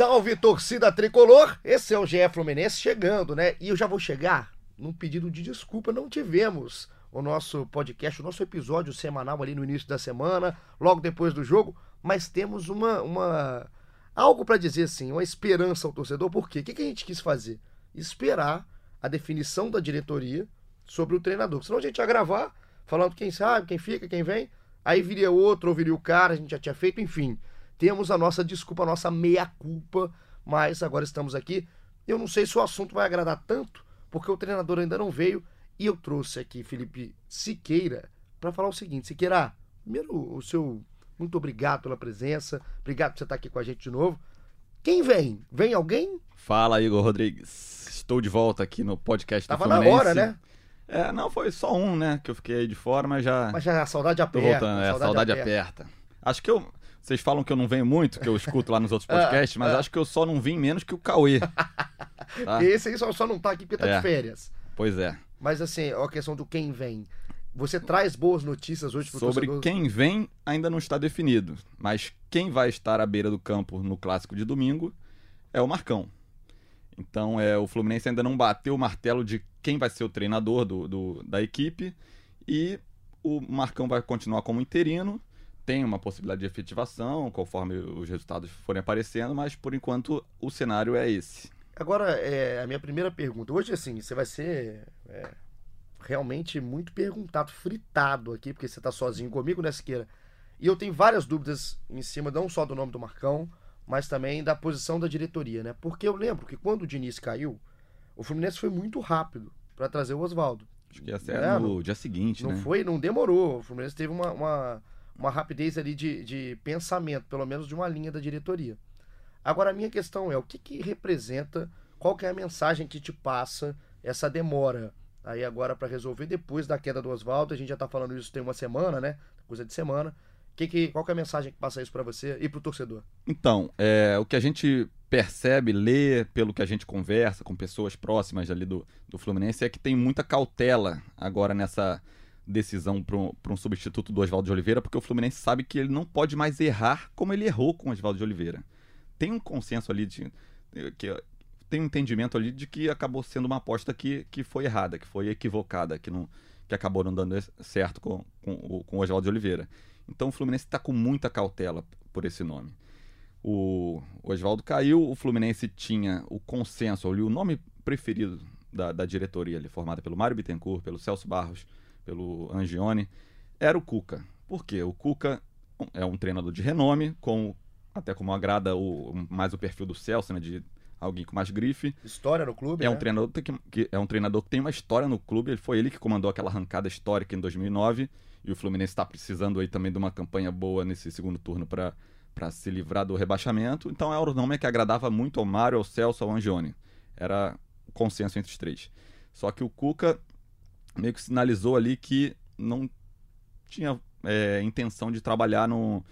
Salve torcida tricolor! Esse é o GE Fluminense chegando, né? E eu já vou chegar num pedido de desculpa. Não tivemos o nosso podcast, o nosso episódio semanal ali no início da semana, logo depois do jogo, mas temos uma. uma algo para dizer assim, uma esperança ao torcedor. Por quê? O que, a gente quis fazer? Esperar a definição da diretoria sobre o treinador. Senão a gente ia gravar falando quem sabe, quem fica, quem vem. Aí viria outro, ou viria o cara, a gente já tinha feito, enfim temos a nossa desculpa, a nossa meia-culpa, mas agora estamos aqui. Eu não sei se o assunto vai agradar tanto, porque o treinador ainda não veio, e eu trouxe aqui Felipe Siqueira para falar o seguinte: Siqueira, primeiro o seu muito obrigado pela presença, obrigado por você estar aqui com a gente de novo. Quem vem? Vem alguém? Fala, Igor Rodrigues. Estou de volta aqui no podcast Tava do Fluminense. na hora, né? É, não, foi só um, né, que eu fiquei aí de fora, mas já... Mas já a saudade Tô aperta. voltando, é, a saudade aperta. Acho que eu... Vocês falam que eu não venho muito, que eu escuto lá nos outros podcasts, mas é. acho que eu só não vim menos que o Cauê. Tá? Esse aí só, só não tá aqui porque tá É. de férias. Pois é. Mas assim, a questão do quem vem. Você traz boas notícias hoje pro Sobre torcedor? quem vem ainda não está definido, mas quem vai estar à beira do campo no clássico de domingo é o Marcão. Então é o Fluminense ainda não bateu o martelo de quem vai ser o treinador do, do- da equipe e o Marcão vai continuar como interino. Tem uma possibilidade de efetivação conforme os resultados forem aparecendo, mas por enquanto o cenário é esse. Agora, é, a minha primeira pergunta. Hoje, assim, você vai ser é, realmente muito perguntado, fritado aqui, porque você tá sozinho comigo, né, Siqueira? E eu tenho várias dúvidas em cima, não só do nome do Marcão, mas também da posição da diretoria, né? Porque eu lembro que quando o Diniz caiu, o Fluminense foi muito rápido para trazer o Oswaldo. Acho que essa É, é no não- dia seguinte, Não né? foi, não demorou. O Fluminense teve uma, uma, uma rapidez ali de, de pensamento, pelo menos de uma linha da diretoria. Agora, a minha questão é, o que, que representa, qual que é a mensagem que te passa essa demora aí agora para resolver depois da queda do Oswaldo? A gente já tá falando isso tem uma semana, né? Coisa de semana. Que que, qual que é a mensagem que passa isso para você e pro torcedor? Então, é, o que a gente percebe, lê, pelo que a gente conversa com pessoas próximas ali do, do Fluminense, é que tem muita cautela agora nessa decisão para um substituto do Oswaldo de Oliveira, porque o Fluminense sabe que ele não pode mais errar como ele errou com o Oswaldo de Oliveira. Tem um consenso ali de. Que, tem um entendimento ali de que acabou sendo uma aposta que, que foi errada, que foi equivocada, que, não, que acabou não dando certo com, com, com o Oswaldo de Oliveira. Então o Fluminense está com muita cautela por esse nome. O Oswaldo caiu, o Fluminense tinha o consenso, ali, o nome preferido da, da diretoria, ali, formada pelo Mário Bittencourt, pelo Celso Barros, pelo Angione, era o Cuca. Por quê? O Cuca é um treinador de renome, com, até como agrada o, mais o perfil do Celso, né, de alguém com mais grife. História no clube, É um, né? treinador que, que- é um treinador que tem uma história no clube. Ele foi ele que comandou aquela arrancada histórica em 2009. E o Fluminense está precisando aí também de uma campanha boa nesse segundo turno para se livrar do rebaixamento. Então era o nome que agradava muito ao Mário, ao Celso, ao Angione. Era o consenso entre os três. Só que o Cuca meio que sinalizou ali que não tinha é, intenção de trabalhar no,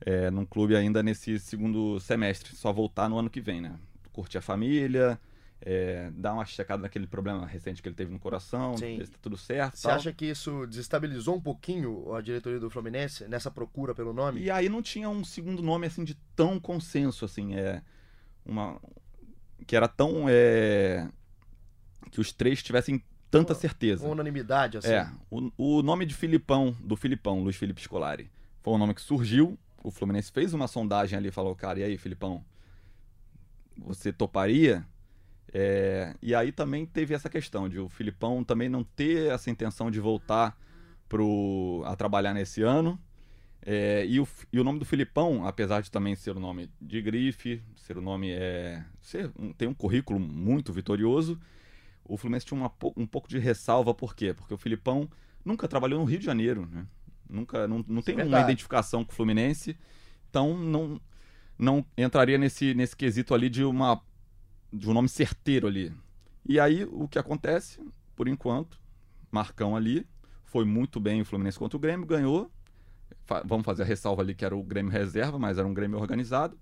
é, num clube ainda nesse segundo semestre. Só voltar no ano que vem, né? Curtir a família, é, dar uma checada naquele problema recente que ele teve no coração, Sim. ver se tá tudo certo. Você tal. acha que isso desestabilizou um pouquinho a diretoria do Fluminense nessa procura pelo nome? E aí não tinha um segundo nome assim de tão consenso, assim, é uma que era tão é, que os três tivessem tanta certeza. Uma unanimidade, assim. É, o, o nome de Filipão, do Filipão, Luiz Felipe Scolari, foi um nome que surgiu. O Fluminense fez uma sondagem ali e falou, cara, e aí, Filipão, você toparia? É, e aí também teve essa questão de o Filipão também não ter essa intenção de voltar pro, a trabalhar nesse ano. É, e, o, e o nome do Filipão, apesar de também ser o nome de grife, ser o nome é. Ser, um- tem um currículo muito vitorioso, o Fluminense tinha uma, um pouco de ressalva, por quê? Porque o Filipão nunca trabalhou no Rio de Janeiro, né? Nunca, não, não tem uma Verdade. identificação com o Fluminense, então não, não entraria nesse, nesse quesito ali de uma de um nome certeiro ali. E aí o que acontece, por enquanto, Marcão ali foi muito bem o Fluminense contra o Grêmio, ganhou. Fa- vamos fazer a ressalva ali que era o Grêmio reserva, mas era um Grêmio organizado.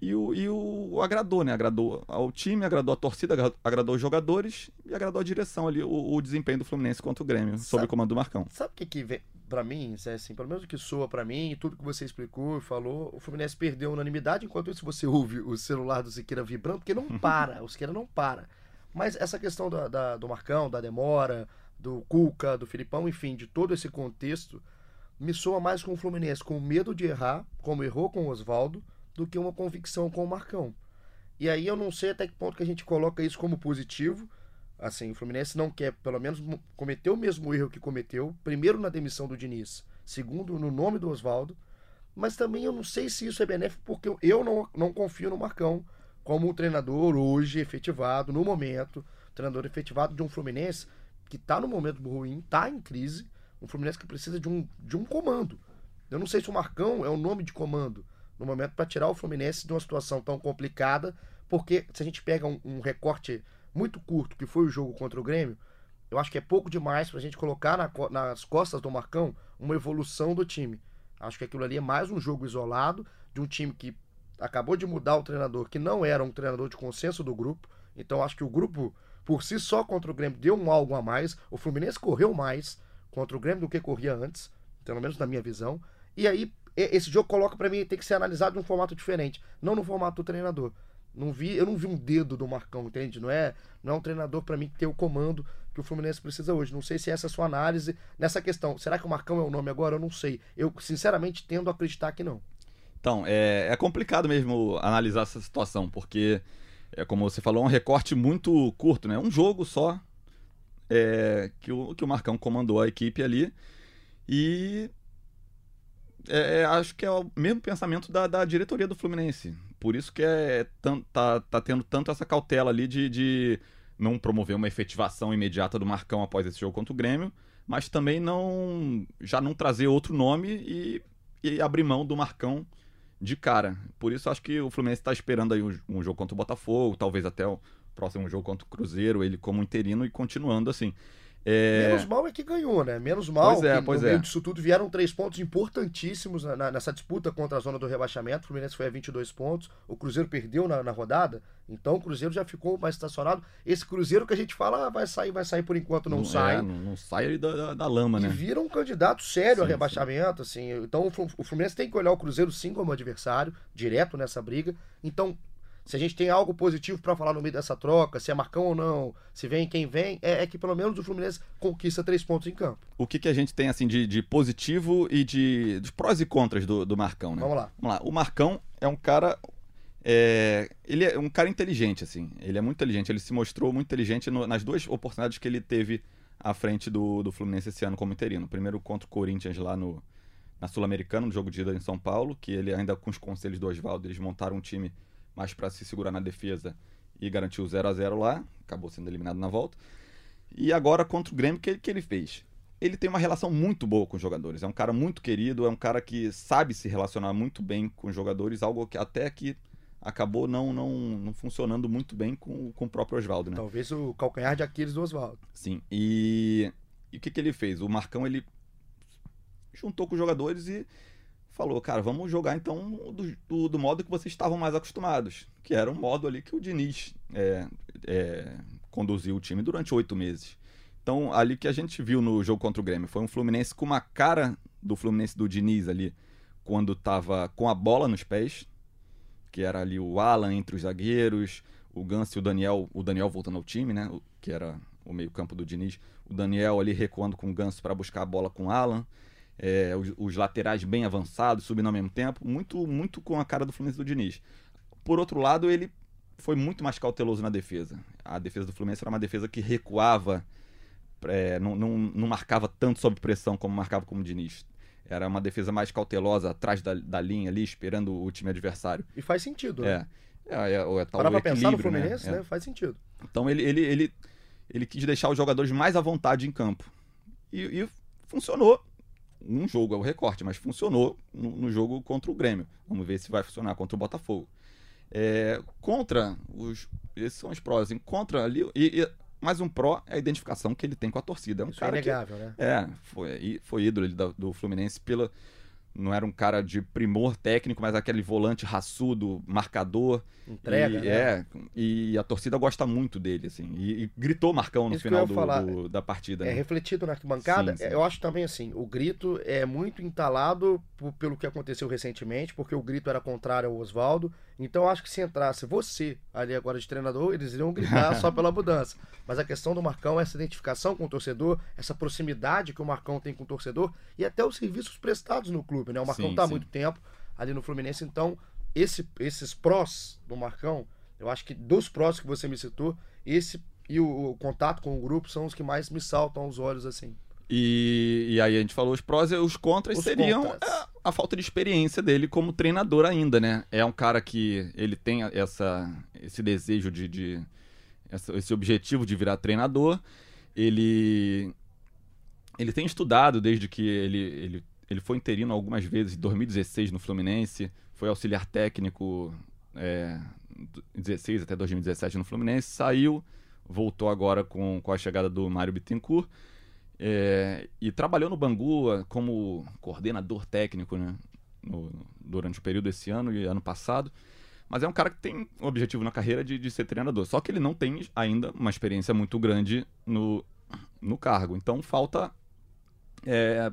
E o, e o agradou, né? Agradou ao time, agradou a torcida, agra- agradou os jogadores e agradou a direção ali, o, o desempenho do Fluminense contra o Grêmio, sob Sabe- o comando do Marcão. Sabe o que que vem pra mim, Zé, assim, pelo menos o que soa pra mim, tudo que você explicou e falou, o Fluminense perdeu a unanimidade, enquanto isso você ouve o celular do Siqueira vibrando, porque não para, o Siqueira não para. Mas essa questão da, da- do Marcão, da demora, do Cuca, do Filipão, enfim, de todo esse contexto, me soa mais com o Fluminense com medo de errar, como errou com o Oswaldo, do que uma convicção com o Marcão. E aí eu não sei até que ponto que a gente coloca isso como positivo, Assim, o Fluminense não quer, pelo menos, cometer o mesmo erro que cometeu, primeiro na demissão do Diniz, segundo no nome do Oswaldo, mas também eu não sei se isso é benéfico, porque eu- eu não, não confio no Marcão como um treinador hoje efetivado, no momento, treinador efetivado de um Fluminense que está no momento ruim, está em crise, um Fluminense que precisa de um, de um comando. Eu não sei se o Marcão é o nome de comando no momento para tirar o Fluminense de uma situação tão complicada, porque se a gente pega um, um recorte muito curto, que foi o jogo contra o Grêmio, eu acho que é pouco demais pra gente colocar na nas costas do Marcão uma evolução do time. Acho que aquilo ali é mais um jogo isolado de um time que acabou de mudar o treinador, que não era um treinador de consenso do grupo. Então acho que o grupo, por si só contra o Grêmio, deu um algo a mais. O Fluminense correu mais contra o Grêmio do que corria antes, pelo menos na minha visão. E aí, esse jogo coloca pra mim tem que ser analisado de um formato diferente, não no formato do treinador. Não vi, eu não vi um dedo do Marcão, entende? Não é, não é um treinador pra mim que tem o comando que o Fluminense precisa hoje. Não sei se essa é a sua análise nessa questão. Será que o Marcão é o nome agora? Eu não sei. Eu sinceramente tendo a acreditar que não. Então, é, é complicado mesmo analisar essa situação, porque, é, como você falou, é um recorte muito curto, né? Um jogo só é, que, o, que o Marcão comandou a equipe ali. E é, é, acho que é o mesmo pensamento da, da diretoria do Fluminense. Por isso que é, tá, tá tendo tanto essa cautela ali de, de não promover uma efetivação imediata do Marcão após esse jogo contra o Grêmio, mas também não já não trazer outro nome e, e abrir mão do Marcão de cara. Por isso acho que o Fluminense está esperando aí um, um jogo contra o Botafogo, talvez até o próximo jogo contra o Cruzeiro, ele como interino e continuando assim. É, Menos mal é que ganhou, né? Menos mal Pois é, que pois no é. meio disso tudo vieram três pontos importantíssimos na- na- nessa disputa contra a zona do rebaixamento. O Fluminense foi a 22 pontos, o Cruzeiro perdeu na, na rodada, então o Cruzeiro já ficou mais estacionado. Esse Cruzeiro que a gente fala, ah, vai sair, vai sair por enquanto, não, sai. é, não, não sai da, da, da lama, E né? vira um candidato sério a Sim, rebaixamento, assim. Então o Fluminense tem que olhar o Cruzeiro sim como adversário, direto nessa briga. Então, se a gente tem algo positivo pra falar no meio dessa troca, se é Marcão ou não, se vem quem vem, é, é que pelo menos o Fluminense conquista três pontos em campo. O que, que a gente tem assim de, de positivo e de dos prós e contras do, do Marcão, né? Vamos lá. Vamos lá. O Marcão é um cara. é, ele é um cara inteligente, assim. Ele é muito inteligente. Ele se mostrou muito inteligente no- nas duas oportunidades que ele teve à frente do, do Fluminense esse ano como interino. Primeiro contra o Corinthians lá no, na Sul-Americana, no jogo de ida em São Paulo, que ele ainda com os conselhos do Oswaldo, eles montaram um time mais para se segurar na defesa e garantir o 0 a 0 lá. Acabou sendo eliminado na volta. E agora contra o Grêmio, o que, que ele fez? Ele tem uma relação muito boa com os jogadores. É um cara muito querido, é um cara que sabe se relacionar muito bem com os jogadores, algo que até que acabou não, não, não funcionando muito bem com, com o próprio Oswaldo, né? Talvez o calcanhar de Aquiles do Oswaldo. Sim. E, e o que, que ele fez? O Marcão ele juntou com os jogadores e falou, cara, vamos jogar então do, do, do modo que vocês estavam mais acostumados, que era o modo ali que o Diniz é, é, conduziu o time durante oito meses. Então, ali que a gente viu no jogo contra o Grêmio, foi um Fluminense com uma cara do Fluminense do Diniz ali, quando tava com a bola nos pés, que era ali o Alan entre os zagueiros, o Ganso e o Daniel, o Daniel voltando ao time, né, que era o meio-campo do Diniz, o Daniel ali recuando com o Ganso para buscar a bola com o Alan, é, os, os laterais bem avançados, subindo ao mesmo tempo, muito, muito com a cara do Fluminense do Diniz. Por outro lado, ele foi muito mais cauteloso na defesa. A defesa do Fluminense era uma defesa que recuava, é, não, não, não marcava tanto sob pressão como marcava como o Diniz. Era uma defesa mais cautelosa, atrás da, da linha ali, esperando o time adversário. E faz sentido, né? É, é, é, é, é tal Parar do pra pensar no né? Fluminense, É. né? Faz sentido. Então ele, ele, ele, ele quis deixar os jogadores mais à vontade em campo. E, e funcionou. Um jogo é o recorte, mas funcionou no, no jogo contra o Grêmio. Vamos ver se vai funcionar contra o Botafogo. É, contra os. Esses são os prós. Assim, contra ali. E, e, mais um pró é a identificação que ele tem com a torcida. É um Isso é cara que, inegável, né? é, foi, foi ídolo da- do Fluminense pela. Não era um cara de primor técnico, mas aquele volante raçudo, marcador. Entrega, e, né? É, e a torcida gosta muito dele, assim. E, e gritou Marcão no Isso final do- do- da partida. É né? refletido na arquibancada. Sim, sim. Eu acho também assim, o grito é muito entalado pelo que aconteceu recentemente, porque o grito era contrário ao Oswaldo. Então acho que se entrasse você ali agora de treinador, eles iriam gritar só pela mudança. Mas a questão do Marcão é essa identificação com o torcedor, essa proximidade que o Marcão tem com o torcedor e até os serviços prestados no clube, né? O Marcão Sim, tá há muito tempo ali no Fluminense, então esse- esses prós do Marcão, eu acho que dos prós que você me citou, esse e o, o contato com o grupo são os que mais me saltam aos olhos, assim. E, e aí a gente falou os prós e os contras Os seriam. A, a falta de experiência dele como treinador ainda, né? É um cara que ele tem essa, esse desejo de, de essa- esse objetivo de virar treinador. Ele ele tem estudado desde que ele, ele, ele foi interino algumas vezes em 2016 no Fluminense, foi auxiliar técnico é, 16 até 2017 no Fluminense, saiu, voltou agora com, com a chegada do Mário Bittencourt. É, e trabalhou no Bangu ah, como coordenador técnico né, no- durante o período desse ano e ano passado. Mas é um cara que tem um objetivo na carreira de, de ser treinador. Só que ele não tem ainda uma experiência muito grande no, no cargo. Então falta é,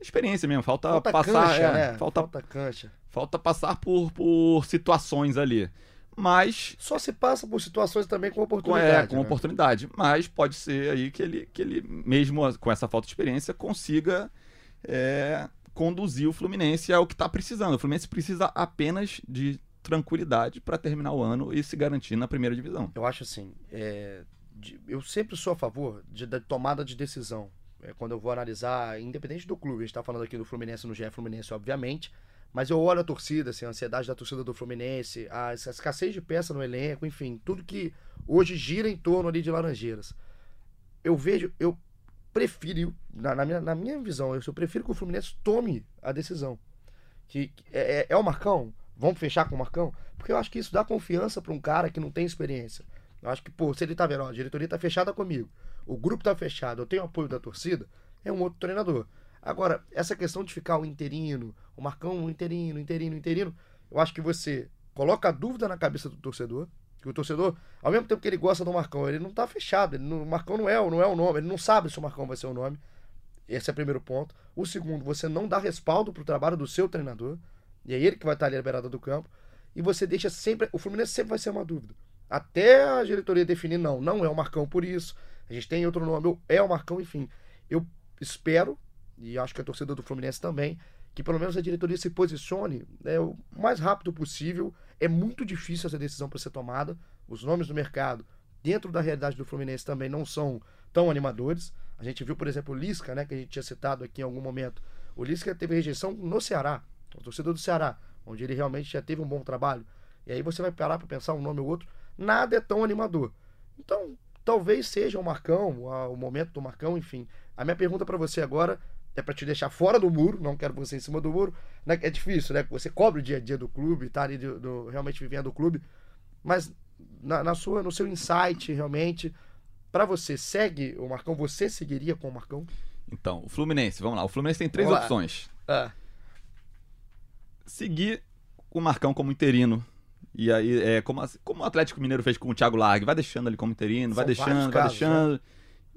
experiência mesmo. Falta, Falta passar. cancha, é, né? falta, Falta cancha. falta passar por, por situações ali. Mas Só se passa por situações também com com, oportunidade. é, com né? oportunidade. Mas pode ser aí que ele, que ele mesmo com essa falta de experiência, consiga é, conduzir o Fluminense ao que está precisando. O Fluminense precisa apenas de tranquilidade para terminar o ano e se garantir na primeira divisão. Eu acho assim, é, de- eu sempre sou a favor de, da tomada de decisão. É, quando eu vou analisar, independente do clube, a gente está falando aqui do Fluminense no GE Fluminense, obviamente, mas eu olho a torcida, assim, a ansiedade da torcida do Fluminense, a, escassez de peça no elenco, enfim, tudo que hoje gira em torno ali de Laranjeiras. Eu vejo, eu prefiro, na, na minha, na minha visão, eu, eu prefiro que o Fluminense tome a decisão. Que que é, é- é o Marcão? Vamos fechar com o Marcão? Porque eu acho que isso dá confiança para um cara que não tem experiência. Eu acho que, pô, se ele tá vendo, ó, a diretoria tá fechada comigo, o grupo tá fechado, eu tenho apoio da torcida, é um outro treinador. Agora, essa questão de ficar o interino, o Marcão, o interino, interino, interino, eu acho que você coloca a dúvida na cabeça do torcedor, que o torcedor, ao mesmo tempo que ele gosta do Marcão, ele não tá fechado, não- o Marcão não é, não é o nome, ele não sabe se o Marcão vai ser o nome. Esse é o primeiro ponto. O segundo, você não dá respaldo pro trabalho do seu treinador, e é ele que vai estar ali à beirada do campo, e você deixa sempre, o Fluminense sempre vai ser uma dúvida. Até a diretoria definir, não, não é o Marcão por isso, a gente tem outro nome, é o Marcão, enfim. Eu espero, e acho que a torcida do Fluminense também, que pelo menos a diretoria se posicione né, o mais rápido possível. É muito difícil essa decisão para ser tomada. Os nomes do mercado, dentro da realidade do Fluminense, também não são tão animadores. A gente viu, por exemplo, o Lisca, né, que a gente tinha citado aqui em algum momento. O Lisca teve rejeição no Ceará, o torcedor do Ceará, onde ele realmente já teve um bom trabalho. E aí você vai parar para pensar um nome ou outro, nada é tão animador. Então, talvez seja o Marcão, o momento do Marcão, enfim. A minha pergunta para você agora é para te deixar fora do muro, não quero você em cima do muro. né? É difícil, né? Você cobre o dia a dia do clube, tá ali do, do- realmente vivendo do clube. Mas na, na sua, no seu insight, realmente, para você, segue o Marcão? Você seguiria com o Marcão? Então, o Fluminense, vamos lá. O Fluminense tem três opções. Ah, seguir o Marcão como interino. E aí, é, como, como o Atlético Mineiro fez com o Thiago Largue, vai deixando ele como interino, vai São vários deixando, vai casos, né?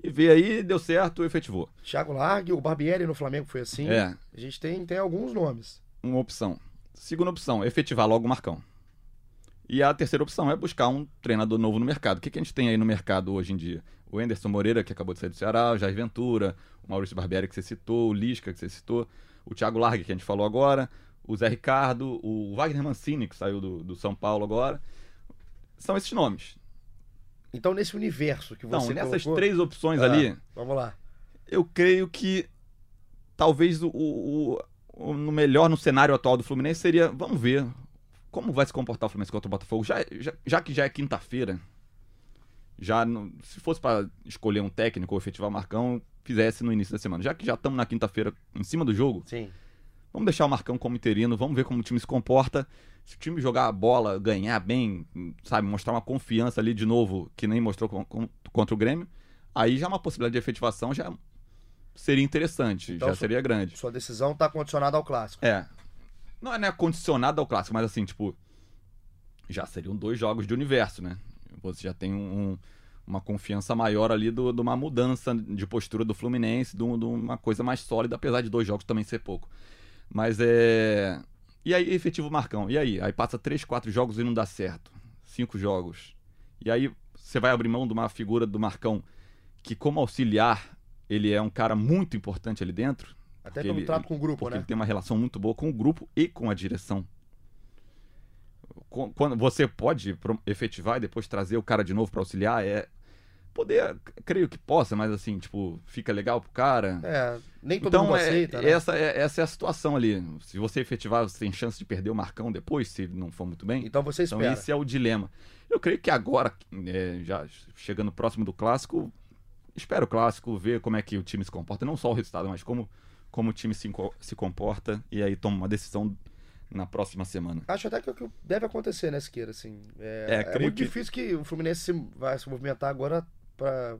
E vê aí, deu certo, efetivou. Thiago Largue, o Barbieri no Flamengo foi assim. É, A gente tem, tem alguns nomes. uma opção. Segunda opção, efetivar logo o Marcão. E a terceira opção é buscar um treinador novo no mercado. O que, que a gente tem aí no mercado hoje em dia? O Anderson Moreira, que acabou de sair do Ceará, o Jair Ventura, o Maurício Barbieri, que você citou, o Lisca, que você citou, o Thiago Largue, que a gente falou agora, o Zé Ricardo, o Wagner Mancini, que saiu do, do São Paulo agora. São esses nomes. Então, nesse universo que você Então, nessas colocou- três opções Ah, ali, Vamos lá. eu creio que talvez o, o- o- no melhor no cenário atual do Fluminense seria, vamos ver como vai se comportar o Fluminense contra o Botafogo, já, já, já que já é quinta-feira, já não- se fosse para escolher um técnico ou efetivar o Marcão, fizesse no início da semana. Já que já estamos na quinta-feira em cima do jogo, Sim. vamos deixar o Marcão como interino, vamos ver como o time se comporta. Se o time jogar a bola, ganhar bem, sabe, mostrar uma confiança ali de novo, que nem mostrou com- com- contra o Grêmio, aí já é uma possibilidade de efetivação já seria interessante, Então, já seria grande. Sua decisão tá condicionada ao clássico. É. Não é né, condicionado ao clássico, mas assim, tipo. Já seriam dois jogos de universo, né? Você já tem um- uma confiança maior ali do- de uma mudança de postura do Fluminense, um- de uma coisa mais sólida, apesar de dois jogos também ser pouco. Mas é. E aí, efetivo Marcão. E aí? Aí passa três, quatro jogos e não dá certo. Cinco jogos. E aí você vai abrir mão de uma figura do Marcão que, como auxiliar, ele é um cara muito importante ali dentro. Até porque pelo ele- trato com o grupo, porque né? ele tem uma relação muito boa com o grupo e com a direção. Qu- Quando você pode efetivar e depois trazer o cara de novo para auxiliar, é poder, creio que possa, mas assim, tipo, fica legal pro cara. É, nem todo então, mundo é- aceita, né? essa, é, essa é a situação ali. Se você efetivar, você tem chance de perder o Marcão depois, se não for muito bem. Então você Então espera. esse é o dilema. Eu creio que agora, é, já chegando próximo do clássico, espero o clássico, ver como é que o time se comporta, não só o resultado, mas como, como o time se, se comporta e aí toma uma decisão na próxima semana. Acho até que é o que deve acontecer, né, Siqueira? Assim, é, É, é muito que- difícil que o Fluminense se- vai se movimentar agora para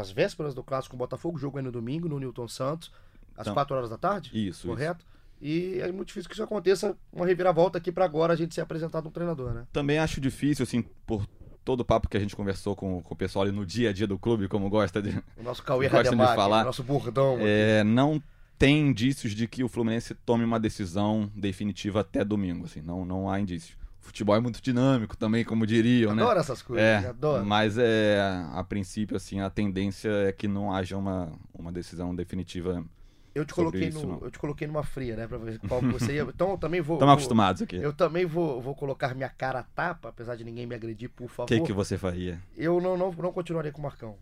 as vésperas do clássico com o Botafogo. Jogo é no domingo, no Newton Santos, às Então, 4 horas da tarde. Isso, correto? E é muito difícil que isso aconteça, uma reviravolta aqui para agora a gente ser apresentado um treinador, né? Também acho difícil, assim, por todo o papo que a gente conversou com, com o pessoal ali no dia a dia do clube, como gosta de. O nosso Cauê Gostam de falar. o nosso bordão. É, não tem indícios de que o Fluminense tome uma decisão definitiva até domingo, assim, não, não há indícios. O futebol é muito dinâmico também, como diriam, né? adoro essas coisas, É, adoro. mas é, a princípio, assim, a tendência é que não haja uma, uma decisão definitiva. Eu te, coloquei isso, no, não. eu te coloquei numa fria, né? Pra ver qual você ia. Então eu também vou. Estamos acostumados aqui. Eu também vou, vou colocar minha cara a tapa, apesar de ninguém me agredir, por O favor. que, que você faria? Eu não, não, não continuaria com o Marcão.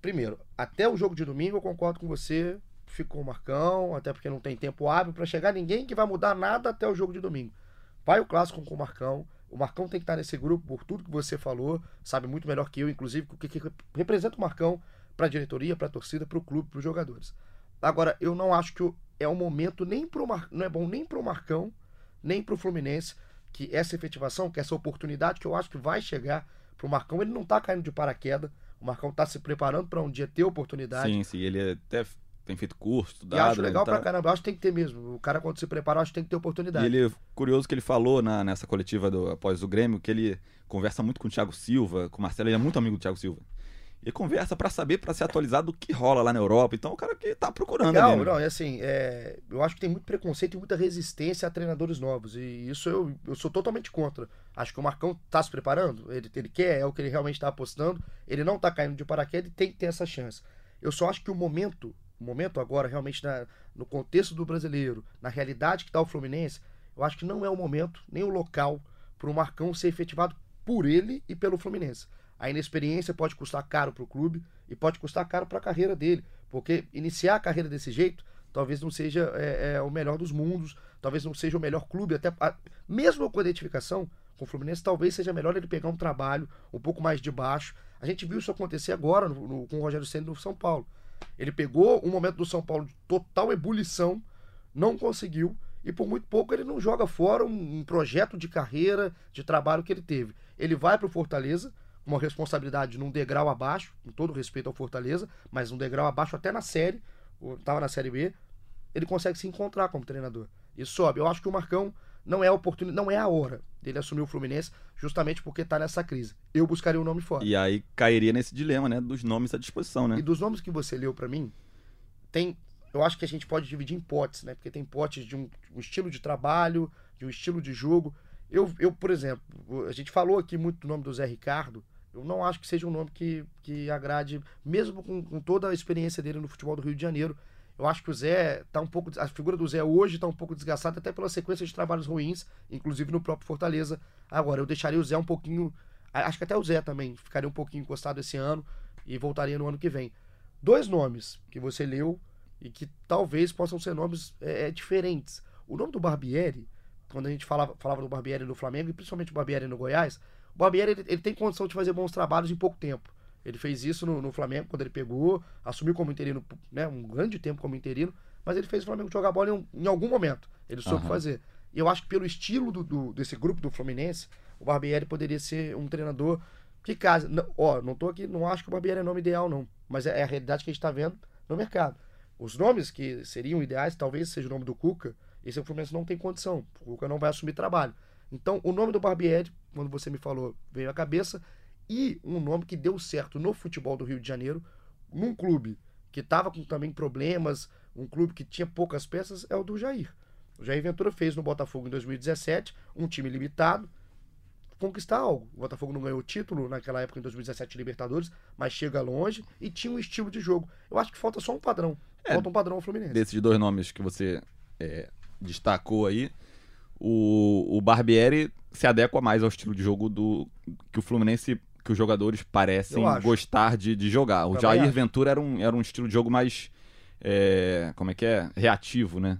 Primeiro, até o jogo de domingo eu concordo com você. Fico com o Marcão, até porque não tem tempo hábil pra chegar ninguém que vai mudar nada até o jogo de domingo. Vai o clássico com o Marcão. O Marcão tem que estar nesse grupo por tudo que você falou, sabe muito melhor que eu, inclusive, o que, que representa o Marcão pra diretoria, pra torcida, pro clube, pros jogadores. Agora, eu não acho que o- é o momento nem pro Mar... não é bom nem pro Marcão, nem pro Fluminense, que essa efetivação, que essa oportunidade que eu acho que vai chegar pro Marcão, ele não tá caindo de paraquedas. O Marcão tá se preparando pra um dia ter oportunidade. Sim, sim, ele até f- tem feito curso, E estudado. acho legal tá- pra caramba. Eu acho que tem que ter mesmo. O cara, quando se prepara, acho que tem que ter E oportunidade. ele, curioso que ele falou na, nessa coletiva do, após o Grêmio, que ele conversa muito com o Thiago Silva, com o Marcelo, ele é muito amigo do Thiago Silva. Ele conversa pra saber, pra se atualizar do que rola lá na Europa. Então o cara que tá procurando Legal, ali, né? não, e assim, é, eu acho que tem muito preconceito e muita resistência a treinadores novos. E isso eu, eu sou totalmente contra. Acho que o Marcão tá se preparando, ele, ele quer, é o que ele realmente tá apostando. Ele não tá caindo de paraquedas e tem que ter essa chance. Eu só acho que o momento, momento agora, realmente, na- no contexto do brasileiro, na realidade que tá o Fluminense, eu acho que não é o momento, nem o local, para o Marcão ser efetivado por ele e pelo Fluminense. A inexperiência pode custar caro para o clube e pode custar caro para a carreira dele, porque iniciar a carreira desse jeito talvez não seja é, é, o melhor dos mundos, talvez não seja o melhor clube, até a- mesmo com a identificação com o Fluminense, talvez seja melhor ele pegar um trabalho um pouco mais de baixo. A gente viu isso acontecer agora no- no- com o Rogério Senna no São Paulo. Ele pegou um momento do São Paulo de total ebulição, não conseguiu, e por muito pouco ele não joga fora um, um projeto de carreira, de trabalho que ele teve. Ele vai para o Fortaleza, uma responsabilidade num degrau abaixo, com todo respeito ao Fortaleza, mas um degrau abaixo até na série, estava na série B, ele consegue se encontrar como treinador. E sobe. Eu acho que o Marcão não é a oportunidade, não é a hora dele assumir o Fluminense, justamente porque está nessa crise. Eu buscaria o nome fora. E aí cairia nesse dilema, né? Dos nomes à disposição, né? E dos nomes que você leu pra mim, tem. Eu acho que a gente pode dividir em potes, né? Porque tem potes de um, um estilo de trabalho, de um estilo de jogo. Eu, eu, por exemplo, a gente falou aqui muito do nome do Zé Ricardo. Eu não acho que seja um nome que, que agrade, mesmo com, com toda a experiência dele no futebol do Rio de Janeiro. Eu acho que o Zé tá um pouco. A figura do Zé hoje tá um pouco desgastada, até pela sequência de trabalhos ruins, inclusive no próprio Fortaleza. Agora, eu deixaria o Zé um pouquinho. Acho que até o Zé também ficaria um pouquinho encostado esse ano e voltaria no ano que vem. Dois nomes que você leu e que talvez possam ser nomes é, é, diferentes. O nome do Barbieri, quando a gente falava, falava do Barbieri no Flamengo, e principalmente o Barbieri no Goiás, o Barbieri ele, ele tem condição de fazer bons trabalhos em pouco tempo. Ele fez isso no, no Flamengo quando ele pegou, assumiu como interino, né, um grande tempo como interino, mas ele fez o Flamengo jogar bola em, um- em algum momento. Ele soube Aham. fazer. E eu acho que pelo estilo do, do- desse grupo do Fluminense, o Barbieri poderia ser um treinador que casa. Não, ó, não tô aqui, não acho que o Barbieri é nome ideal, não. Mas é, é a realidade que a gente tá vendo no mercado. Os nomes que seriam ideais, talvez seja o nome do Cuca, esse o Fluminense não tem condição. O Cuca não vai assumir trabalho. Então, o nome do Barbieri, quando você me falou, veio à cabeça. E um nome que deu certo no futebol do Rio de Janeiro, num clube que estava com também problemas, um clube que tinha poucas peças, é o do Jair. O Jair Ventura fez no Botafogo em 2017 um time limitado, conquistar algo. O Botafogo não ganhou o título naquela época em 2017 Libertadores, mas chega longe e tinha um estilo de jogo. Eu acho que falta só um padrão. É, falta um padrão ao Fluminense. Desses dois nomes que você é, destacou aí, o, o Barbieri se adequa mais ao estilo de jogo do que o Fluminense, que os jogadores parecem gostar de, de jogar. O Também Jair acho. Ventura era um, era um estilo de jogo mais, é, como é que é? Reativo, né?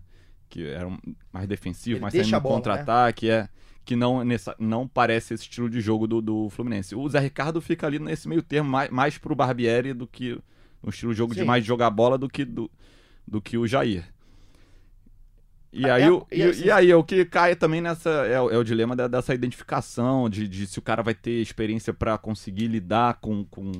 Que era um- mais defensivo, Ele mais saindo né? contra-ataque, é. Que não, nessa, não parece esse estilo de jogo do, do Fluminense. O Zé Ricardo fica ali nesse meio termo, mais, mais pro Barbieri do que um estilo de jogo de Sim. mais jogar bola do que, do, do que o Jair. E aí, é- o, e assim- e aí, o que cai também nessa. É, o- é o dilema da- dessa identificação, de, de se o cara vai ter experiência pra conseguir lidar com, com,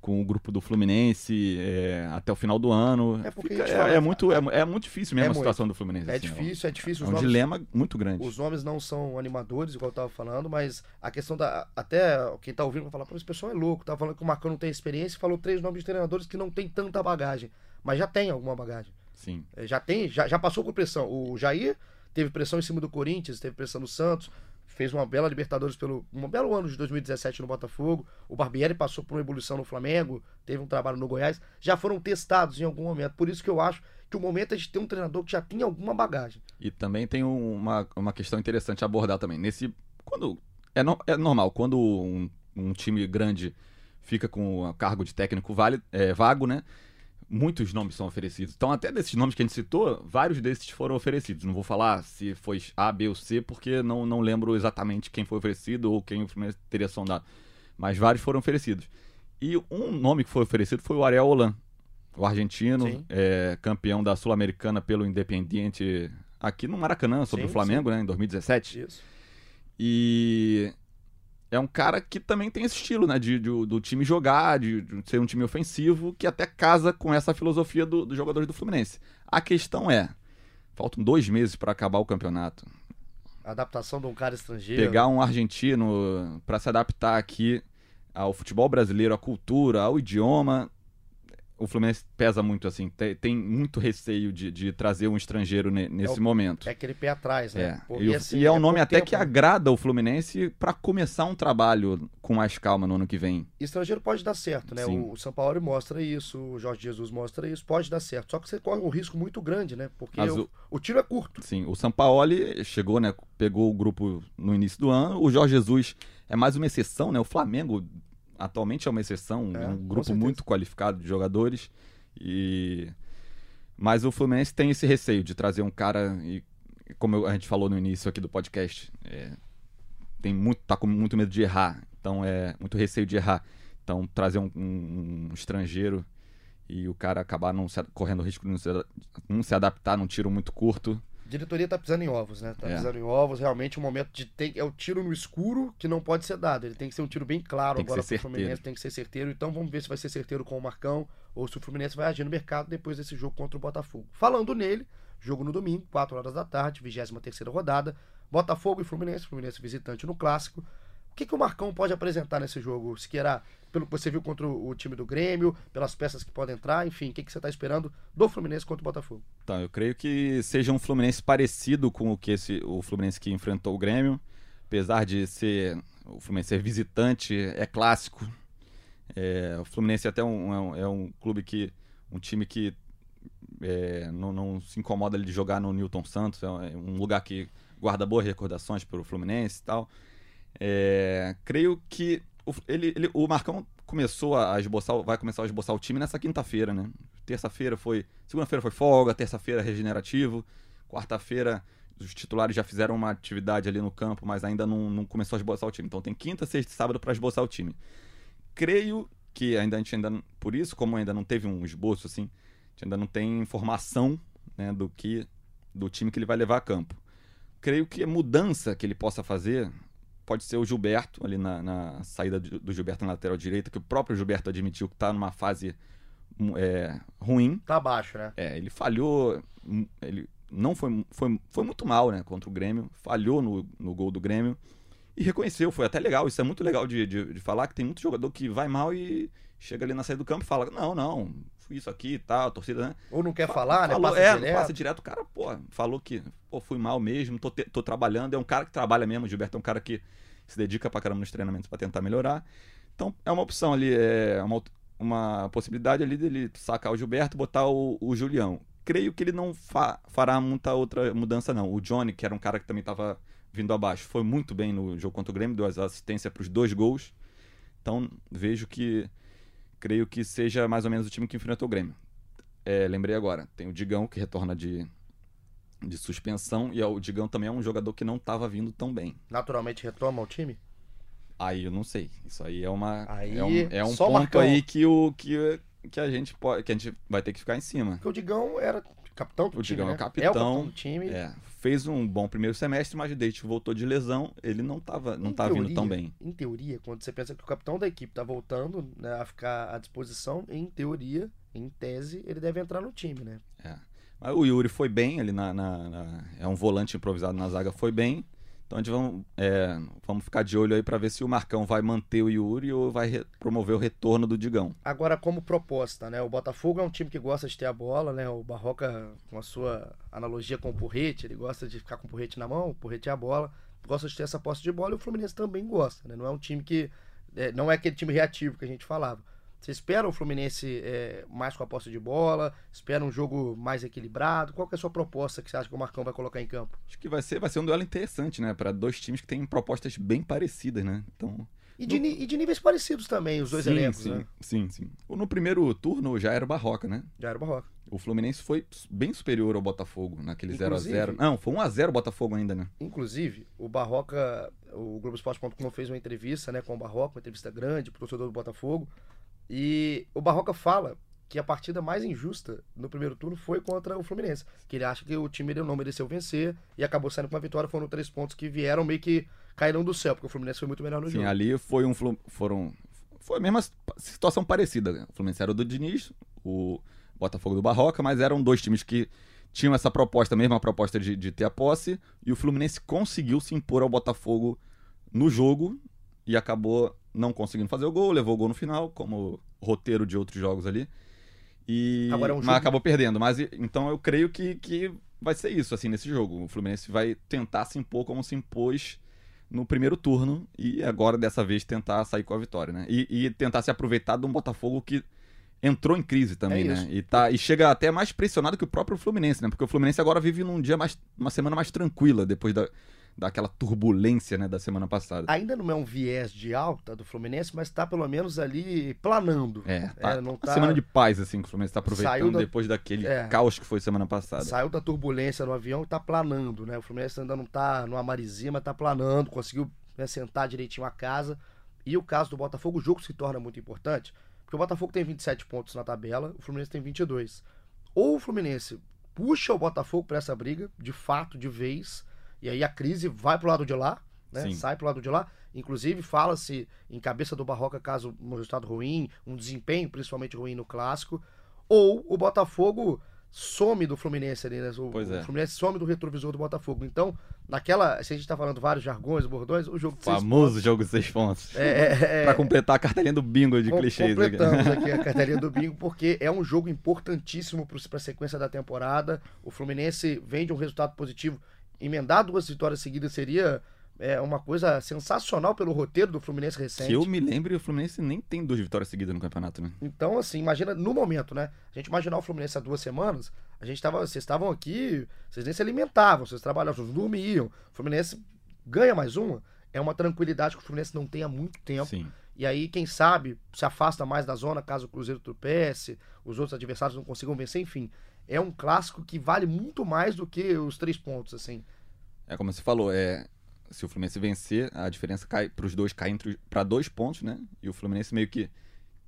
com o grupo do Fluminense é, até o final do ano. É porque Fica- é, fala- é muito, é, é muito difícil mesmo É a muito. situação do Fluminense. É assim, difícil, é difícil. É um nomes, dilema muito grande. os nomes não são animadores, igual eu tava falando, mas a questão da. Até quem tá ouvindo vai falar, pô, esse pessoal é louco. Tava falando que o Marcão não tem experiência e falou três nomes de treinadores que não tem tanta bagagem. Mas já tem alguma bagagem. Sim. É, Já tem, já, já passou por pressão. O Jair teve pressão em cima do Corinthians, teve pressão no Santos, fez uma bela Libertadores pelo um belo ano de 2017 no Botafogo. O Barbieri passou por uma evolução no Flamengo, teve um trabalho no Goiás, já foram testados em algum momento. Por isso que eu acho que o momento é de ter um treinador que já tem alguma bagagem. E também tem um- uma, uma questão interessante a abordar também. Nesse. Quando. É, no- é normal, quando um, um time grande fica com o cargo de técnico vale, é, vago, né? Muitos nomes são oferecidos. Então, até desses nomes que a gente citou, vários desses foram oferecidos. Não vou falar se foi A, B ou C, porque não, não lembro exatamente quem foi oferecido ou quem o Fluminense teria sondado. Mas vários foram oferecidos. E um nome que foi oferecido foi o Ariel Holan, o argentino, é, campeão da Sul-Americana pelo Independiente aqui no Maracanã, sobre Sim, o Flamengo, né, em 2017. Isso. E é um cara que também tem esse estilo, né? De, de- do time jogar, de, de ser um time ofensivo, que até casa com essa filosofia do- dos jogadores do Fluminense. A questão é: faltam dois meses para acabar o campeonato. A adaptação de um cara estrangeiro. Pegar um argentino para se adaptar aqui ao futebol brasileiro, à cultura, ao idioma. O Fluminense pesa muito, assim, tem, tem muito receio de, de trazer um estrangeiro ne- nesse o- momento. É aquele pé atrás, né? É, e, assim, e é um nome pouco até tempo, que né? agrada o Fluminense pra começar um trabalho com mais calma no ano que vem. Estrangeiro pode dar certo, né? Sim. O São Paulo mostra isso, o Jorge Jesus mostra isso, pode dar certo. Só que você corre um risco muito grande, né? Porque Mas o, o- o tiro é curto. Sim, o Sampaoli chegou, né? Pegou o grupo no início do ano. O Jorge Jesus é mais uma exceção, né? O Flamengo atualmente é uma exceção, É, é um grupo muito qualificado de jogadores. E mas o Fluminense tem esse receio de trazer um cara e como eu- a gente falou no início aqui do podcast, é, tem muito tá com muito medo de errar. Então é muito receio de errar. Então trazer um, um- um estrangeiro e o cara acabar não se, correndo o risco de não se, não se adaptar num tiro muito curto. Diretoria tá pisando em ovos, né? Tá É. pisando em ovos. Realmente, o momento de ter. É o tiro no escuro que não pode ser dado. Ele tem que ser um tiro bem claro Tem agora pro Fluminense. Tem que ser certeiro. Então vamos ver se vai ser certeiro com o Marcão ou se o Fluminense vai agir no mercado depois desse jogo contra o Botafogo. Falando nele, jogo no domingo, 4 horas da tarde, 23 rodada. Botafogo e Fluminense. Fluminense visitante no clássico. O que, que o Marcão pode apresentar nesse jogo? Siqueira, pelo que você viu contra o, time do Grêmio, pelas peças que podem entrar, enfim, o que, que você está esperando do Fluminense contra o Botafogo? Então, eu creio que seja um Fluminense parecido com o que esse, o Fluminense que enfrentou o Grêmio. Apesar de ser o Fluminense ser visitante, é clássico. É, o Fluminense é até um, é um, é clube que. um time que é, não, não se incomoda de jogar no Newton Santos. É um lugar que guarda boas recordações para o Fluminense e tal. É, creio que o, ele, ele- o Marcão começou a esboçar, vai começar a esboçar o time nessa quinta-feira, né? Terça-feira foi. Segunda-feira foi folga, terça-feira regenerativo, quarta-feira os titulares já fizeram uma atividade ali no campo, mas ainda não, não começou a esboçar o time. Então tem quinta, sexta e sábado para esboçar o time. Creio que ainda a gente ainda, por isso, como ainda não teve um esboço assim, a gente ainda não tem informação né, do que do time que ele vai levar a campo. Creio que a mudança que ele possa fazer pode ser o Gilberto, ali na, na saída do Gilberto na lateral direita, que o próprio Gilberto admitiu que está numa fase é, ruim. Tá baixo, né? É, ele falhou. hum, Ele não foi, foi, foi muito mal, né? Contra o Grêmio. Falhou no, no gol do Grêmio. E reconheceu, foi até legal. Isso é muito legal de, de, de falar que tem muito jogador que vai mal e chega ali na saída do campo e fala: Não, não, isso aqui e tal, a torcida, né? Ou não quer falar, né? Falou, Passa é, direto. passa direto. O cara, pô, falou que pô, fui mal mesmo, tô, tô trabalhando. É um cara que trabalha mesmo. O Gilberto é um cara que se dedica pra caramba nos treinamentos pra tentar melhorar. Então é uma opção ali, é uma, uma possibilidade ali dele sacar o Gilberto e botar o, o Julião. Creio que ele não fa- fará muita outra mudança, não. O Johnny, que era um cara que também tava vindo abaixo, foi muito bem no jogo contra o Grêmio, deu as assistências pros dois gols. Então vejo que creio que seja mais ou menos o time que enfrentou o Grêmio. É, lembrei agora, tem o Digão que retorna de, de suspensão e o Digão também é um jogador que não estava vindo tão bem. Naturalmente retoma o time? Aí eu não sei. Isso aí é uma Aí, é um, é um ponto Marcão. aí que o que, que a gente pode que a gente vai ter que ficar em cima. Porque o Digão era capitão do O time, Digão é né? o capitão, É o capitão do time. É, fez um bom primeiro semestre, mas desde que voltou de lesão, ele não tava não Em tá vindo teoria- tão bem. Em teoria, quando você pensa que o capitão da equipe tá voltando né, a ficar à disposição, em teoria, em tese, ele deve entrar no time, né? É. Mas o Yuri foi bem ali na, na- na- é um volante improvisado na zaga, foi bem. Então a gente vamos, é, vamos ficar de olho aí para ver se o Marcão vai manter o Yuri ou vai promover o retorno do Digão. Agora, como proposta, né? O Botafogo é um time que gosta de ter a bola, né? O Barroca, com a sua analogia com o porrete, ele gosta de ficar com o porrete na mão, o porrete é a bola, gosta de ter essa posse de bola e o Fluminense também gosta, né? Não é um time que. é, não é aquele time reativo que a gente falava. Você espera o Fluminense é, mais com a posse de bola? Espera um jogo mais equilibrado? Qual que é a sua proposta que você acha que o Marcão vai colocar em campo? Acho que vai ser, vai ser um duelo interessante, né? Para dois times que têm propostas bem parecidas, né? Então, E de, ni- e de níveis parecidos também, os dois sim, elencos, sim, né? sim, sim. No primeiro turno já era o Barroca, né? Já era o Barroca. O Fluminense foi bem superior ao Botafogo naquele 0 a 0 Inclusive- Não, foi 1x0 o Botafogo ainda, né? Inclusive, o Barroca, o Globoesporte.com fez uma entrevista né, com o Barroca, uma entrevista grande pro torcedor do Botafogo. E o Barroca fala que a partida mais injusta no primeiro turno foi contra o Fluminense. Que ele acha que o time não mereceu vencer e acabou saindo com uma vitória. Foram três pontos que vieram meio que caíram do céu, porque o Fluminense foi muito melhor no Sim, jogo. ali foi um foram foi a mesma situação parecida. né? O Fluminense era o do Diniz, o Botafogo do Barroca, mas eram dois times que tinham essa proposta, a mesma proposta de, de ter a posse, e o Fluminense conseguiu se impor ao Botafogo no jogo e acabou não conseguindo fazer o gol, levou o gol no final, como roteiro de outros jogos ali. E Agora é um mas jogo- acabou perdendo, mas então eu creio que, que vai ser isso assim nesse jogo. O Fluminense vai tentar se impor como se impôs no primeiro turno e agora dessa vez tentar sair com a vitória, né? E, e tentar se aproveitar de um Botafogo que entrou em crise também, É né? E, tá, e chega até mais pressionado que o próprio Fluminense, né? Porque o Fluminense agora vive num dia mais. uma semana mais tranquila depois da, daquela turbulência, né, da semana passada. Ainda não é um viés de alta do Fluminense, mas tá pelo menos ali planando. É, tá, É, não tá- semana de paz, assim, que o Fluminense tá Saiu aproveitando da- depois daquele É. caos que foi semana passada. Saiu da turbulência no avião e tá planando, né? O Fluminense ainda não tá numa marizia, mas tá planando, conseguiu né, sentar direitinho a casa. E o caso do Botafogo, o jogo se torna muito importante, porque o Botafogo tem 27 pontos na tabela, o Fluminense tem 22. Ou o Fluminense puxa o Botafogo pra essa briga, de fato, de vez, e aí a crise vai pro lado de lá, né? Sai pro lado de lá. Inclusive, fala-se em cabeça do Barroca caso um resultado ruim, um desempenho principalmente ruim no clássico. Ou o Botafogo some do Fluminense ali, né? O, Pois é. o Fluminense some do retrovisor do Botafogo. Então, naquela. Se a gente tá falando vários jargões, bordões, o jogo de seis Famoso jogo de seis pontos. pontos- É, é, é, Pra completar a cartelinha do bingo de com- clichês aqui. completamos aqui a carteirinha do bingo, porque é um jogo importantíssimo para a sequência da temporada. O Fluminense vem de um resultado positivo. Emendar duas vitórias seguidas seria é, uma coisa sensacional pelo roteiro do Fluminense recente. Que eu me lembre, o Fluminense nem tem duas vitórias seguidas no campeonato, né? Então, assim, imagina no momento, né? A gente imaginar o Fluminense há duas semanas, a gente tava. Vocês estavam aqui, vocês nem se alimentavam, vocês trabalhavam, vocês dormiam. O Fluminense ganha mais uma. É uma tranquilidade que o Fluminense não tem há muito tempo. Sim. E aí, quem sabe, se afasta mais da zona caso o Cruzeiro tropece, os outros adversários não consigam vencer, enfim. É um clássico que vale muito mais do que os três pontos, assim. É como você falou, é, se o Fluminense vencer, a diferença cai para os dois cai para dois pontos, né? E o Fluminense meio que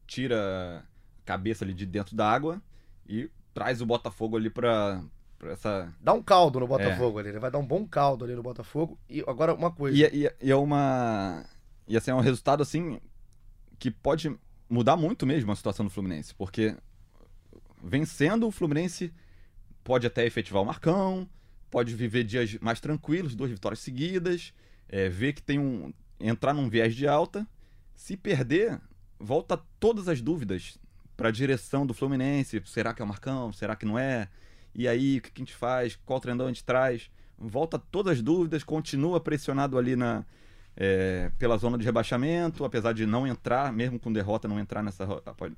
tira a cabeça ali de dentro da água e traz o Botafogo ali pra essa. Dá um caldo no Botafogo ali, ele vai dar um bom caldo ali no Botafogo. E agora uma coisa. E, é- e é- e é uma. E assim, é um resultado assim que pode mudar muito mesmo a situação do Fluminense, porque vencendo o Fluminense pode até efetivar o Marcão, pode viver dias mais tranquilos, duas vitórias seguidas, é, ver que tem um. entrar num viés de alta. Se perder, volta todas as dúvidas para a direção do Fluminense. Será que é o Marcão? Será que não é? E aí, o que a gente faz? Qual treinador a gente traz? Volta todas as dúvidas, continua pressionado ali na, é, pela zona de rebaixamento, apesar de não entrar, mesmo com derrota, não entrar nessa,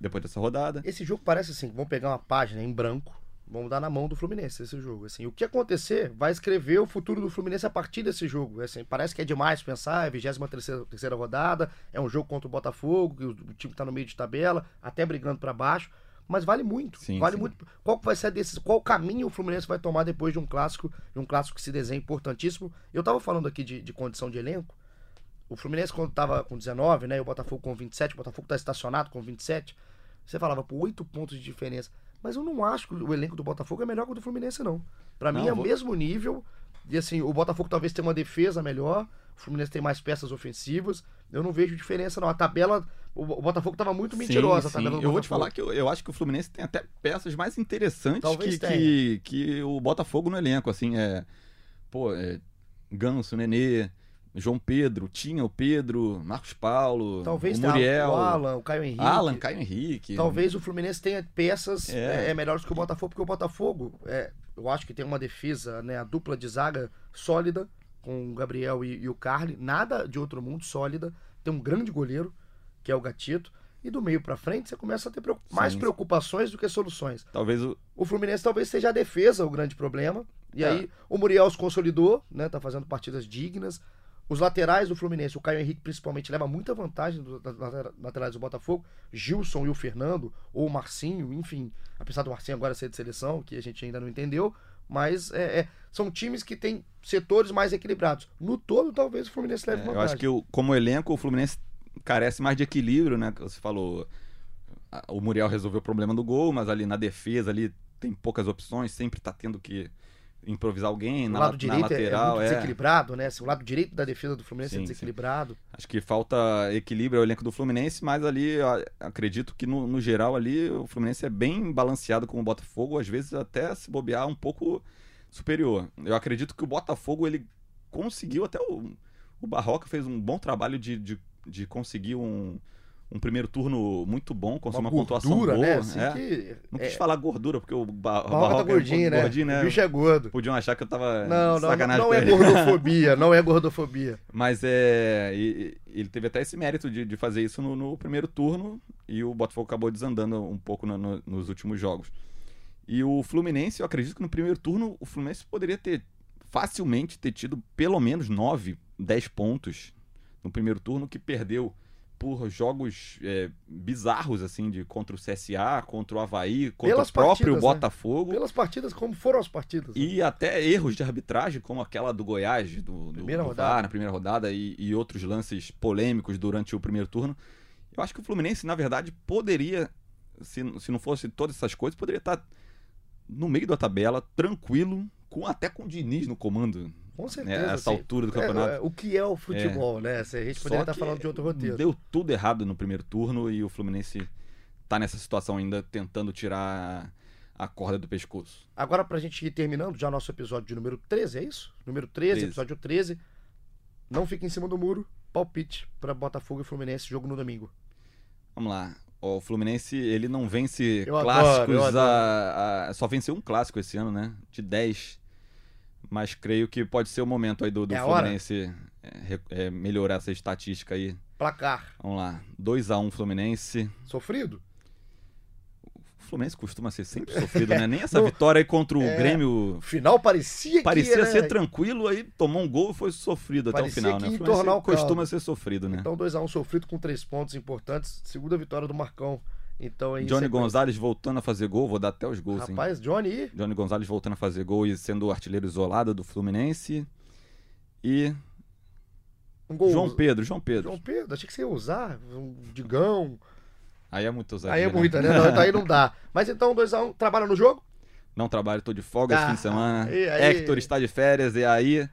depois dessa rodada. Esse jogo parece assim, vamos pegar uma página em branco, vamos dar na mão do Fluminense esse jogo. Assim, o que acontecer vai escrever o futuro do Fluminense a partir desse jogo. Assim, parece que é demais pensar, é 23 terceira rodada, é um jogo contra o Botafogo, que o, o time está no meio de tabela, até brigando para baixo. Mas vale muito, Sim, vale sim. muito. Qual vai ser decisão? Qual caminho o Fluminense vai tomar depois de um clássico, de um clássico que se desenha importantíssimo? Eu tava falando aqui de, de condição de elenco. O Fluminense, quando tava com 19, né? E o Botafogo com 27, o Botafogo tá estacionado com 27. Você falava, por 8 pontos de diferença. Mas eu não acho que o elenco do Botafogo é melhor que o do Fluminense, não. Pra mim é o vou- mesmo nível. E assim, o Botafogo talvez tenha uma defesa melhor. O Fluminense tem mais peças ofensivas. Eu não vejo diferença, não. A tabela. O Botafogo tava muito mentirosa Sim, a tabela sim. Eu vou te Botafogo. falar que eu, eu acho que o Fluminense tem até peças mais interessantes que, que, que o Botafogo no elenco. Assim, é. Pô, é, Ganso, Nenê, João Pedro, tinha o Pedro, Marcos Paulo, Talvez o tenha Muriel, o Alan, o Caio Henrique. Alan, Caio Henrique. Talvez o Fluminense tenha peças É. é. melhores que o Botafogo, porque o Botafogo, é, eu acho que tem uma defesa, né, a dupla de zaga sólida, com o Gabriel e, e o Carly, nada de outro mundo, sólida. Tem um grande goleiro, que é o Gatito, e do meio pra frente você começa a ter preocup- mais preocupações do que soluções. Talvez o. O Fluminense talvez seja a defesa o grande problema. E É. aí o Muriel se consolidou, né? Tá fazendo partidas dignas. Os laterais do Fluminense, o Caio Henrique principalmente, leva muita vantagem dos laterais do Botafogo. Gilson e o Fernando, ou o Marcinho, enfim. Apesar do Marcinho agora ser de seleção, que a gente ainda não entendeu. Mas é, é, são times que têm setores mais equilibrados. No todo, talvez o Fluminense leve é, vantagem. eu acho que o- como elenco, o Fluminense carece mais de equilíbrio, né? Você falou. O Muriel resolveu o problema do gol, mas ali na defesa ali tem poucas opções, sempre tá tendo que improvisar alguém o na, lado la- direito na é- é, lateral. muito é. desequilibrado, né? Assim, o lado direito da defesa do Fluminense é Sim, sim. desequilibrado. Acho que falta equilíbrio ao elenco do Fluminense, mas ali acredito que no, no geral ali o Fluminense é bem balanceado com o Botafogo, às vezes até se bobear um pouco superior. Eu acredito que o Botafogo ele conseguiu até o, o Barroca fez um bom trabalho de, de, de conseguir um, um primeiro turno muito bom, conseguir uma, pontuação gordura, boa. né? Assim é. que, Não é, quis falar gordura, porque o, ba Barroca tá Barroca é um gordinho, pouco né? gordinho, né? O bicho é gordo. Podiam achar que eu tava Não, não, não, sacanagem não com é gordofobia, não é gordofobia. Mas é. ele teve até esse mérito de, de fazer isso no, no primeiro turno e o Botafogo acabou desandando um pouco no- no- nos últimos jogos. E o Fluminense, eu acredito que no primeiro turno o Fluminense poderia ter facilmente ter tido pelo menos 9, 10 pontos no primeiro turno, que perdeu por jogos é, bizarros, assim, de contra o CSA, contra o Havaí, contra Pelas o próprio partidas, né? Botafogo. Pelas partidas, como foram as partidas. né? E até erros de arbitragem, como aquela do Goiás, do, Primeira do. VAR na primeira rodada, e, e outros lances polêmicos durante o primeiro turno. Eu acho que o Fluminense, na verdade, poderia, se, se não fosse todas essas coisas, poderia estar no meio da tabela, tranquilo, com até com o Diniz no comando, Com né, certeza. essa assim, altura do é, campeonato. é, o que é o futebol, né? Assim, a gente poderia Só estar falando de outro roteiro. Deu tudo errado no primeiro turno e o Fluminense tá nessa situação ainda, tentando tirar a corda do pescoço. Agora, pra gente ir terminando já nosso episódio de número 13, é isso? Número 13, 13. episódio 13. Não fica em cima do muro. Palpite pra Botafogo e Fluminense, jogo no domingo. Vamos lá. O Fluminense, ele não vence Eu adoro, clássicos. eu adoro. a- a- só venceu um clássico esse ano, né? De 10. Mas creio que pode ser o momento aí do, do É? Fluminense é, é, melhorar essa estatística aí. Placar. Vamos lá. 2x1 Fluminense. Sofrido? O Fluminense costuma ser sempre sofrido, né? Nem essa Não, vitória aí contra o é, Grêmio final parecia, parecia que... né? ser tranquilo, aí tomou um gol e foi sofrido até o Parecia final, que né? O Fluminense o costuma ser sofrido, né? Então 2x1 sofrido com três pontos importantes. Segunda vitória do Marcão. Então é Johnny sequência. Gonzalez voltando a fazer gol, vou dar até os gols, hein? Rapaz, Johnny e Johnny Gonzalez voltando a fazer gol e sendo artilheiro isolado do Fluminense. E um gol. João Pedro, João Pedro. João Pedro, achei que você ia usar um Digão. Aí é muito ousadia, Aí é né? muita, né? Não, aí não dá. Mas então, 2x1, trabalha no jogo? Não trabalho, tô de folga esse Ah, fim de semana. e aí? Hector está de férias e aí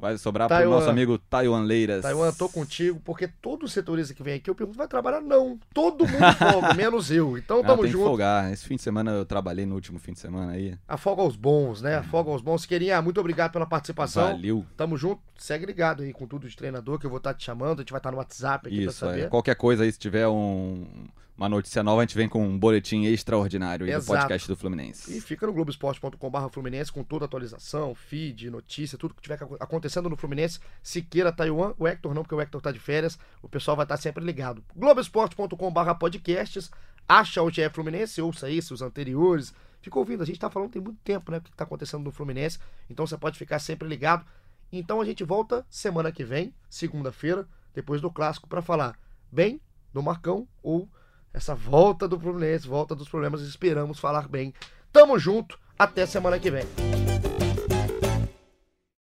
vai sobrar pro Taiwan. nosso amigo Taiwan Leiras. Taiwan, tô contigo, porque todo setorista que vem aqui, eu pergunto, vai trabalhar? Não. Todo mundo folga, menos eu. Então Ah, tamo tem que junto. folgar. Esse fim de semana eu trabalhei no último fim de semana aí. Afoga aos bons, né? Afoga aos bons. Querinha, muito obrigado pela participação. Valeu. Tamo junto. Segue ligado aí com tudo de treinador, que eu vou estar te chamando. A gente vai estar no WhatsApp aqui Isso, pra é. saber. Qualquer coisa aí, se tiver um- uma notícia nova, a gente vem com um boletim extraordinário aí do podcast do Fluminense. E fica no globoesporte.com.br Fluminense com toda a atualização, feed, notícia, tudo que tiver acontecendo no Fluminense. Siqueira, Taiwan, o Hector não, porque o Hector tá de férias. O pessoal vai estar sempre ligado. globoesporte.com.br podcasts. Acha o GE Fluminense, ouça isso, os anteriores. Fica ouvindo, a gente tá falando tem muito tempo, né? O que tá acontecendo no Fluminense. Então você pode ficar sempre ligado. Então a gente volta semana que vem, segunda-feira, depois do clássico, para falar bem do Marcão ou essa volta do Fluminense, volta dos problemas. Esperamos falar bem. Tamo junto, até semana que vem.